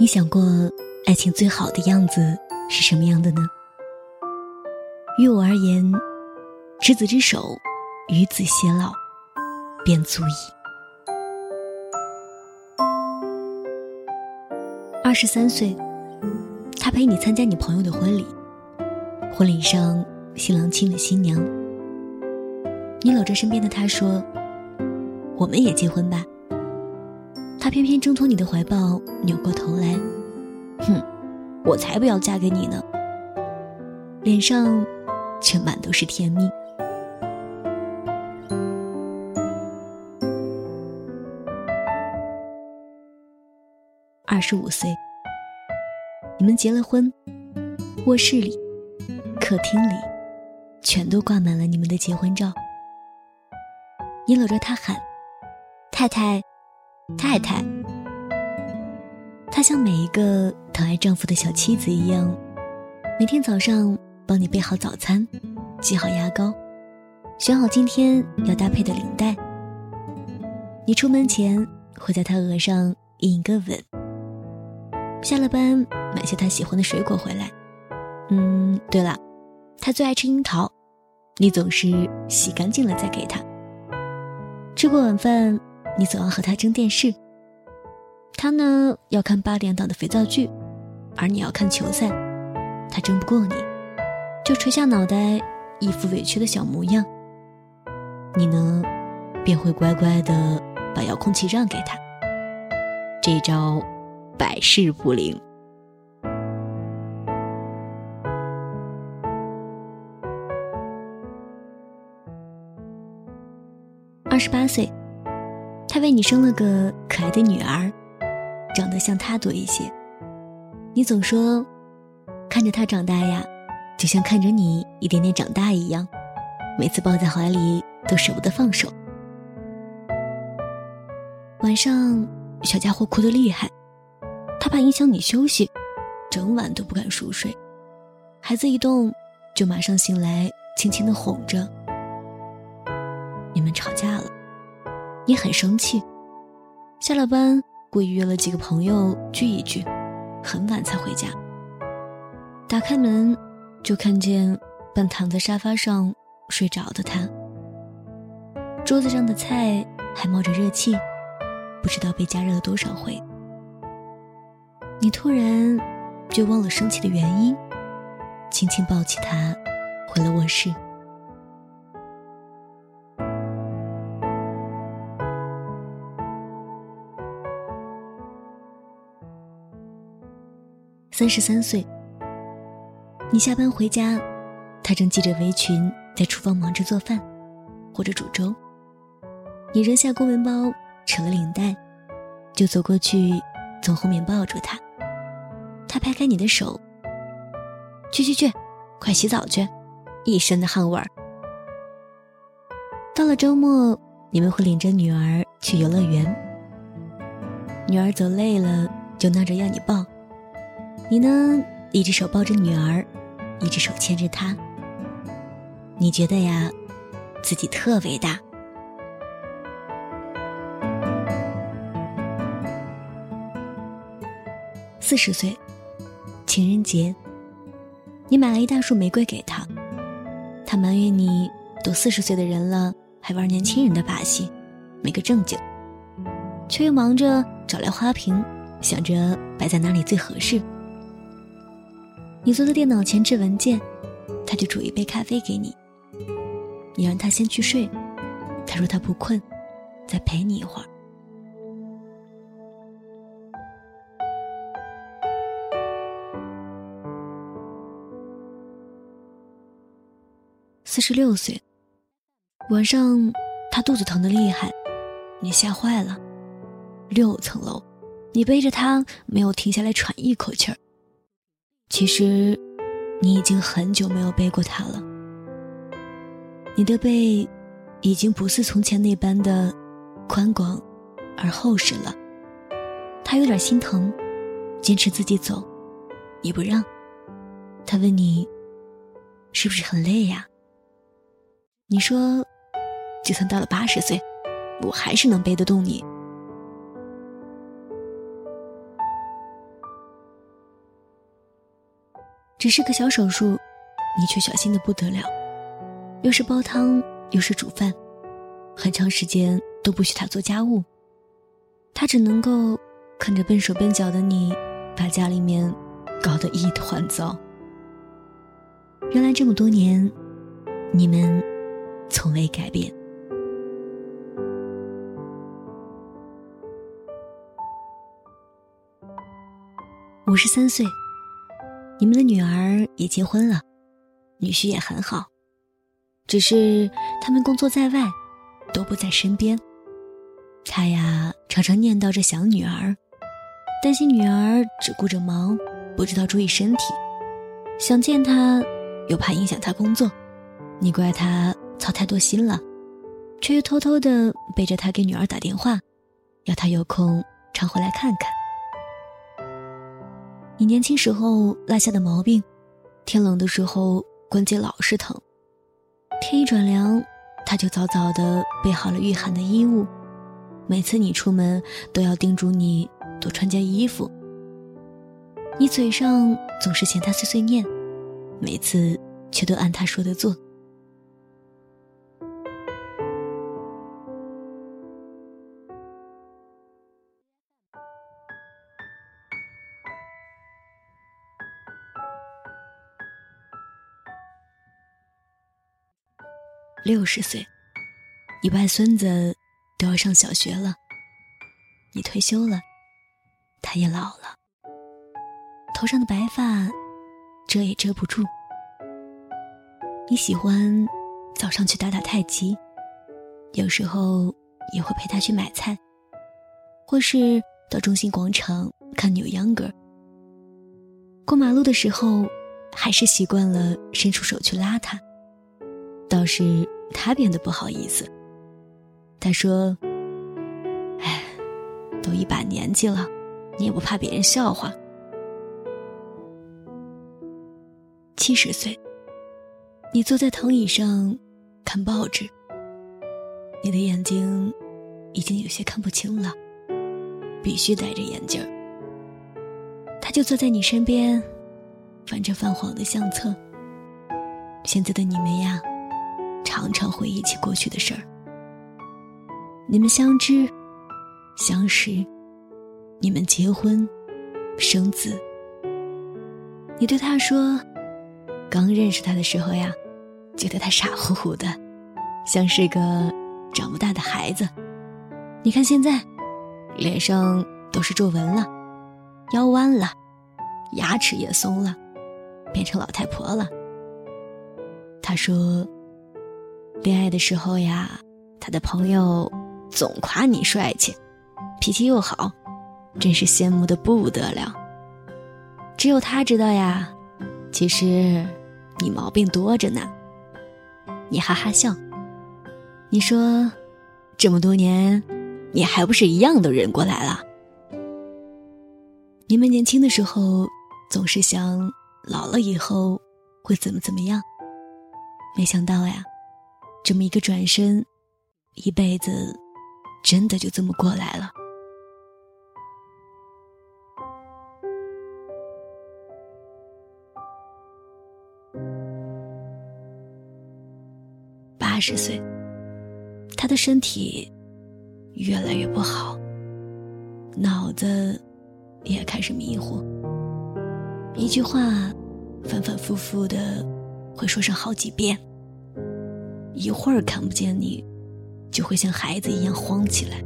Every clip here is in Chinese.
你想过爱情最好的样子是什么样的呢？于我而言，执子之手，与子偕老，便足矣。二十三岁，他陪你参加你朋友的婚礼，婚礼上新郎亲了新娘，你搂着身边的他说：“我们也结婚吧。”偏偏挣脱你的怀抱，扭过头来，哼，我才不要嫁给你呢。脸上却满都是甜蜜。二十五岁，你们结了婚，卧室里、客厅里，全都挂满了你们的结婚照。你搂着他喊：“太太。”太太，她像每一个疼爱丈夫的小妻子一样，每天早上帮你备好早餐，挤好牙膏，选好今天要搭配的领带。你出门前会在她额上印一个吻。下了班买些她喜欢的水果回来。嗯，对了，她最爱吃樱桃，你总是洗干净了再给她。吃过晚饭。你总要和他争电视，他呢要看八点档的肥皂剧，而你要看球赛，他争不过你，就垂下脑袋，一副委屈的小模样。你呢，便会乖乖的把遥控器让给他，这招百试不灵。二十八岁。他为你生了个可爱的女儿，长得像他多一些。你总说，看着他长大呀，就像看着你一点点长大一样，每次抱在怀里都舍不得放手。晚上，小家伙哭得厉害，他怕影响你休息，整晚都不敢熟睡。孩子一动，就马上醒来，轻轻的哄着。你们吵架了。你很生气，下了班故意约了几个朋友聚一聚，很晚才回家。打开门，就看见半躺在沙发上睡着的他。桌子上的菜还冒着热气，不知道被加热了多少回。你突然就忘了生气的原因，轻轻抱起他，回了卧室。三十三岁，你下班回家，他正系着围裙在厨房忙着做饭，或者煮粥。你扔下公文包，扯了领带，就走过去，从后面抱住他。他拍开你的手，去去去，快洗澡去，一身的汗味儿。到了周末，你们会领着女儿去游乐园。女儿走累了，就闹着要你抱。你呢？一只手抱着女儿，一只手牵着她。你觉得呀，自己特伟大。四十岁，情人节，你买了一大束玫瑰给他，他埋怨你都四十岁的人了，还玩年轻人的把戏，没个正经，却又忙着找来花瓶，想着摆在哪里最合适。你坐在电脑前置文件，他就煮一杯咖啡给你。你让他先去睡，他说他不困，再陪你一会儿。四十六岁，晚上他肚子疼的厉害，你吓坏了。六层楼，你背着他没有停下来喘一口气儿。其实，你已经很久没有背过他了。你的背，已经不是从前那般的宽广而厚实了。他有点心疼，坚持自己走，你不让。他问你，是不是很累呀？你说，就算到了八十岁，我还是能背得动你。只是个小手术，你却小心的不得了，又是煲汤又是煮饭，很长时间都不许他做家务，他只能够看着笨手笨脚的你，把家里面搞得一团糟。原来这么多年，你们从未改变。五十三岁，你们的女儿也结婚了，女婿也很好，只是他们工作在外，都不在身边。他呀，常常念叨着想女儿，担心女儿只顾着忙，不知道注意身体，想见她，又怕影响他工作。你怪他操太多心了，却又偷偷的背着他给女儿打电话，要他有空常回来看看。你年轻时候落下的毛病，天冷的时候关节老是疼，天一转凉，他就早早的备好了御寒的衣物，每次你出门都要叮嘱你多穿件衣服。你嘴上总是嫌他碎碎念，每次却都按他说的做。六十岁，你外孙子都要上小学了。你退休了，他也老了，头上的白发遮也遮不住。你喜欢早上去打打太极，有时候也会陪他去买菜，或是到中心广场看扭秧歌。过马路的时候，还是习惯了伸出手去拉他。是他变得不好意思。他说：“哎，都一把年纪了，你也不怕别人笑话？”七十岁，你坐在藤椅上看报纸，你的眼睛已经有些看不清了，必须戴着眼镜。他就坐在你身边，翻着泛黄的相册。现在的你们呀。常常回忆起过去的事儿。你们相知、相识，你们结婚、生子。你对他说：“刚认识他的时候呀，觉得他傻乎乎的，像是个长不大的孩子。你看现在，脸上都是皱纹了，腰弯了，牙齿也松了，变成老太婆了。”他说。恋爱的时候呀，他的朋友总夸你帅气，脾气又好，真是羡慕的不得了。只有他知道呀，其实你毛病多着呢。你哈哈笑，你说这么多年，你还不是一样都忍过来了？你们年轻的时候总是想老了以后会怎么怎么样，没想到呀。这么一个转身，一辈子真的就这么过来了。八十岁，他的身体越来越不好，脑子也开始迷糊，一句话反反复复的会说上好几遍。一会儿看不见你，就会像孩子一样慌起来。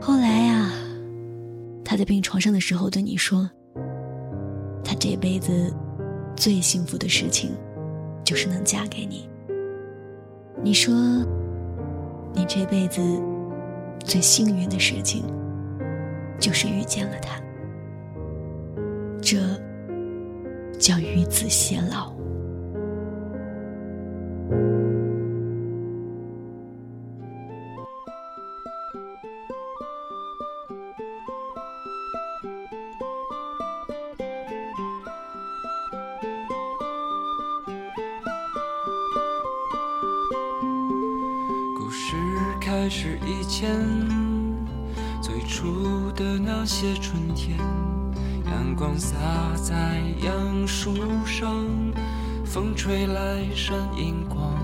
后来呀，他在病床上的时候对你说：“他这辈子最幸福的事情，就是能嫁给你。”你说：“你这辈子最幸运的事情，就是遇见了他。”这叫与子偕老。还是以前，最初的那些春天，阳光洒在杨树上，风吹来闪银光，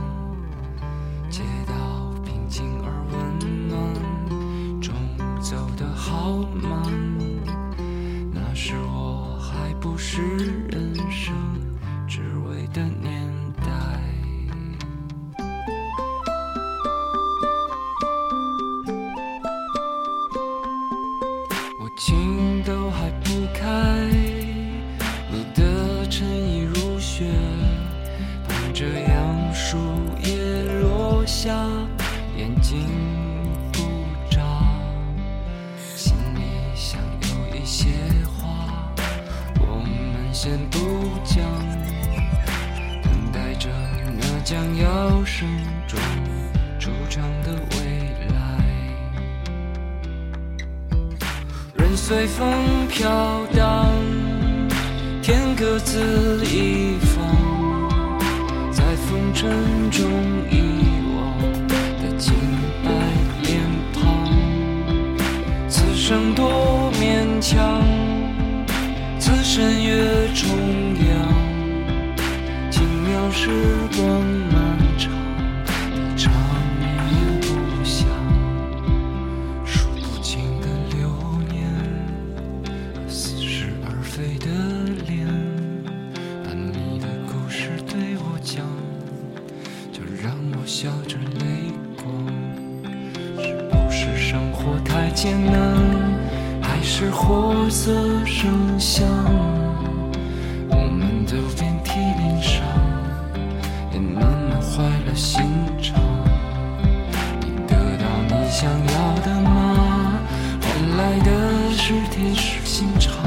下，眼睛不眨，心里想有一些话，我们先不讲，等待着那将要盛装出场的未来。任随风飘荡，天各自一方，灰的脸把你的故事对我讲就让我笑着泪光是不是生活太艰难还是活色生香。我们都遍体鳞伤也慢慢坏了心肠你得到你想要的吗？换来的是铁石心肠。